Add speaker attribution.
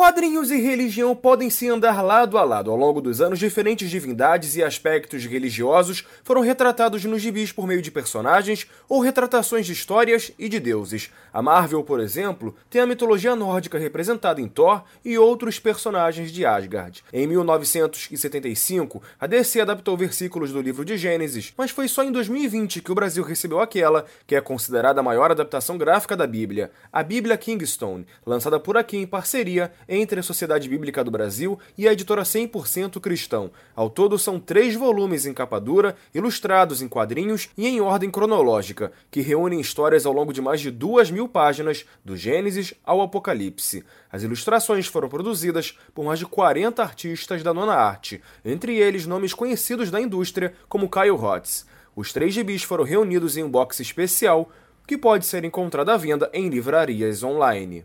Speaker 1: Quadrinhos e religião podem se andar lado a lado. Ao longo dos anos, diferentes divindades e aspectos religiosos foram retratados nos gibis por meio de personagens ou retratações de histórias e de deuses. A Marvel, por exemplo, tem a mitologia nórdica representada em Thor e outros personagens de Asgard. Em 1975, a DC adaptou versículos do livro de Gênesis, mas foi só em 2020 que o Brasil recebeu aquela que é considerada a maior adaptação gráfica da Bíblia, a Bíblia Kingstone, lançada por aqui em parceria entre a Sociedade Bíblica do Brasil e a editora 100% Cristão. Ao todo, são três volumes em capa dura, ilustrados em quadrinhos e em ordem cronológica, que reúnem histórias ao longo de mais de duas mil páginas, do Gênesis ao Apocalipse. As ilustrações foram produzidas por mais de 40 artistas da nona arte, entre eles nomes conhecidos da indústria como Kyle Hotz. Os três gibis foram reunidos em um box especial que pode ser encontrado à venda em livrarias online.